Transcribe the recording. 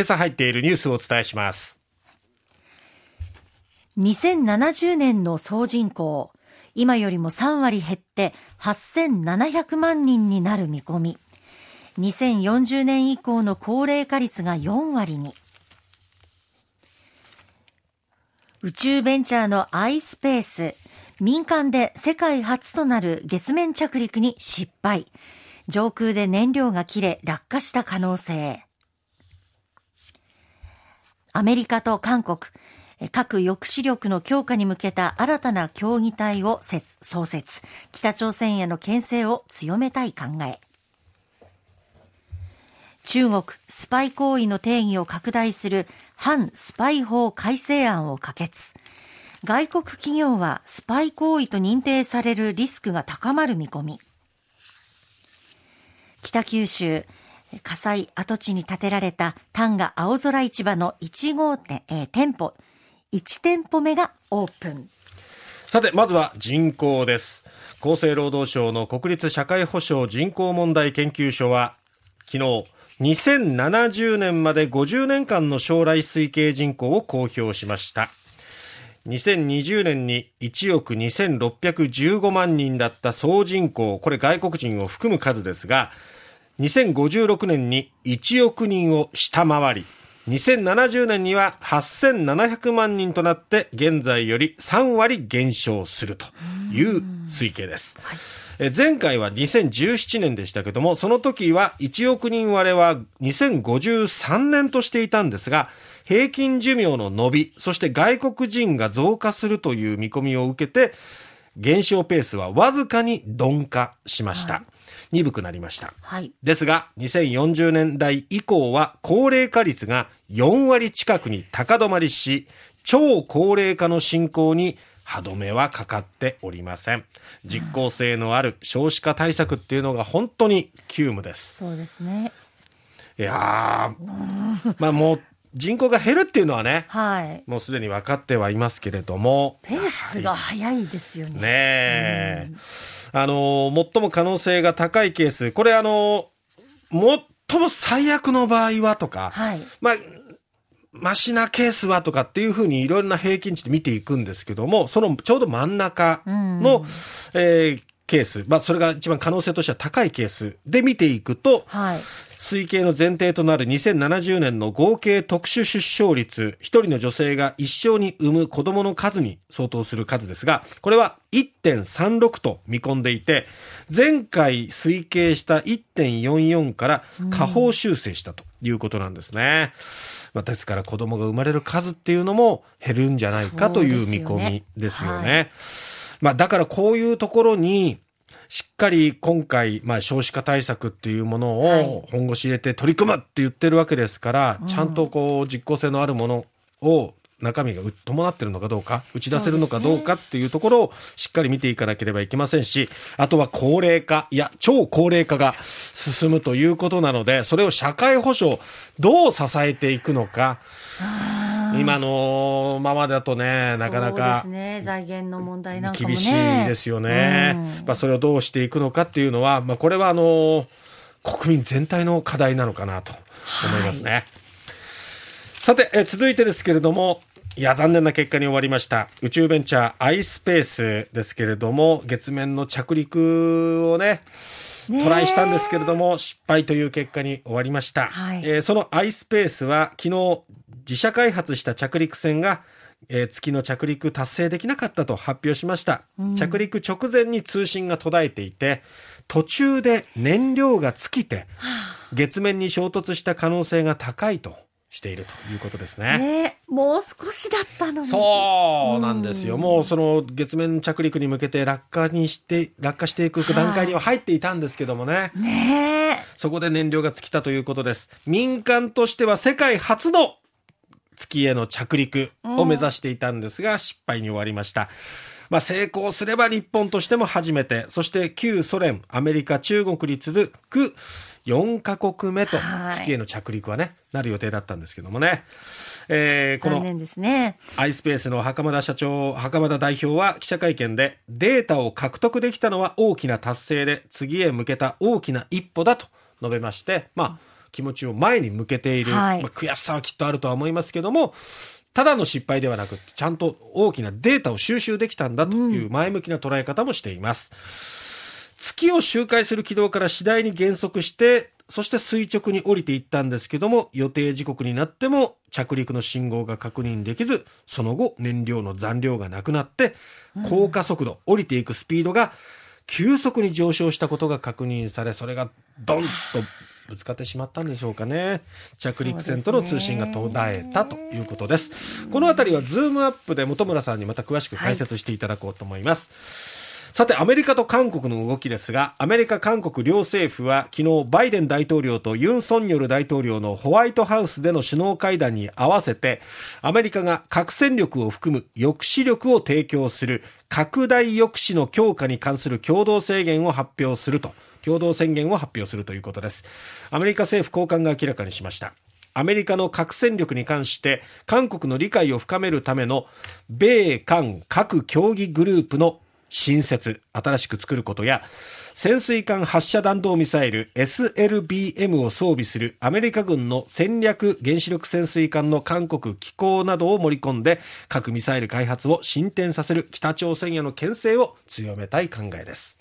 今朝入っているニュースをお伝えします。2070年の総人口、今よりも3割減って8700万人になる見込み。2040年以降の高齢化率が4割に。宇宙ベンチャーの iSpace、民間で世界初となる月面着陸に失敗。上空で燃料が切れ落下した可能性。アメリカと韓国、核抑止力の強化に向けた新たな協議体を創設。北朝鮮への牽制を強めたい考え。中国スパイ行為の定義を拡大する反スパイ法改正案を可決。外国企業はスパイ行為と認定されるリスクが高まる見込み。北九州、火災跡地に建てられた丹賀青空市場の1号店、えー、店舗、1店舗目がオープン。さて、まずは人口です。厚生労働省の国立社会保障人口問題研究所は、昨日、2070年まで50年間の将来推計人口を公表しました。2020年に1億2615万人だった総人口、これ外国人を含む数ですが、2056年に1億人を下回り、2070年には8700万人となって現在より3割減少するという推計です。前回は2017年でしたけども、その時は1億人割れは2053年としていたんですが、平均寿命の伸び、そして外国人が増加するという見込みを受けて、減少ペースはわずかに鈍化しました。はい鈍くなりました。はい。ですが、2040年代以降は高齢化率が4割近くに高止まりし、超高齢化の進行に歯止めはかかっておりません。実効性のある少子化対策っていうのが本当に急務です。そうですね。いやまあもう人口が減るっていうのはね、はい、もうすでに分かってはいますけれども。ペースが早いですよね。ねえ。あの、最も可能性が高いケース、これあの、最も最悪の場合はとか、はい、まあ、マシなケースはとかっていうふうにいろんな平均値で見ていくんですけども、そのちょうど真ん中の、うん、えー、ケース、まあ、それが一番可能性としては高いケースで見ていくと、はい、推計の前提となる2070年の合計特殊出生率、一人の女性が一生に産む子供の数に相当する数ですが、これは1.36と見込んでいて、前回推計した1.44から下方修正したということなんですね。まあ、ですから子供が生まれる数っていうのも減るんじゃないかという見込みですよね。まあ、だからこういうところに、しっかり今回、まあ、少子化対策っていうものを本腰入れて取り組むって言ってるわけですから、ちゃんとこう実効性のあるものを中身が伴ってるのかどうか、打ち出せるのかどうかっていうところをしっかり見ていかなければいけませんし、あとは高齢化、いや、超高齢化が進むということなので、それを社会保障、どう支えていくのか。今のままだとね、なかなか、ね、財源の問題なんかも、ね、厳しいですよね。うん、まあ、それをどうしていくのかっていうのは、まあ、これはあの、国民全体の課題なのかなと思いますね。はい、さて、え続いてですけれども、いや、残念な結果に終わりました。宇宙ベンチャー iSpace ですけれども、月面の着陸をね、トライしたんですけれども、失敗という結果に終わりました。はい、えー、その iSpace は昨日自社開発した着陸船がえー、月の着陸達成できなかったと発表しました、うん、着陸直前に通信が途絶えていて途中で燃料が尽きて月面に衝突した可能性が高いとしているということですね。ねもう少しだったのに。そうなんですよ。うん、もうその月面着陸に向けて落下にして、落下していく段階には入っていたんですけどもね。ねそこで燃料が尽きたということです。民間としては世界初の月への着陸を目指していたんですが、失敗に終わりました。まあ、成功すれば日本としても初めて、そして旧ソ連、アメリカ、中国に続く4カ国目と月への着陸はね、なる予定だったんですけどもね。えー、この、ね、アイスペースの袴田社長、袴田代表は記者会見で、データを獲得できたのは大きな達成で、次へ向けた大きな一歩だと述べまして、まあ、気持ちを前に向けている、はい、まあ、悔しさはきっとあるとは思いますけども、ただの失敗ではなく、ちゃんと大きなデータを収集できたんだという前向きな捉え方もしています。月を周回する軌道から次第に減速して、そして垂直に降りていったんですけども、予定時刻になっても着陸の信号が確認できず、その後燃料の残量がなくなって、降下速度、降りていくスピードが急速に上昇したことが確認され、それがドンとぶつかってしまったんでしょうかね。着陸船との通信が途絶えたということです。ね、このあたりはズームアップで本村さんにまた詳しく解説していただこうと思います。はいさて、アメリカと韓国の動きですが、アメリカ、韓国両政府は昨日、バイデン大統領とユン・ソンニョル大統領のホワイトハウスでの首脳会談に合わせて、アメリカが核戦力を含む抑止力を提供する拡大抑止の強化に関する共同宣言を発表すると、共同宣言を発表するということです。アメリカ政府高官が明らかにしました。アメリカの核戦力に関して韓国の理解を深めるための米韓核協議グループの新設、新しく作ることや、潜水艦発射弾道ミサイル SLBM を装備するアメリカ軍の戦略原子力潜水艦の韓国機構などを盛り込んで、核ミサイル開発を進展させる北朝鮮への牽制を強めたい考えです。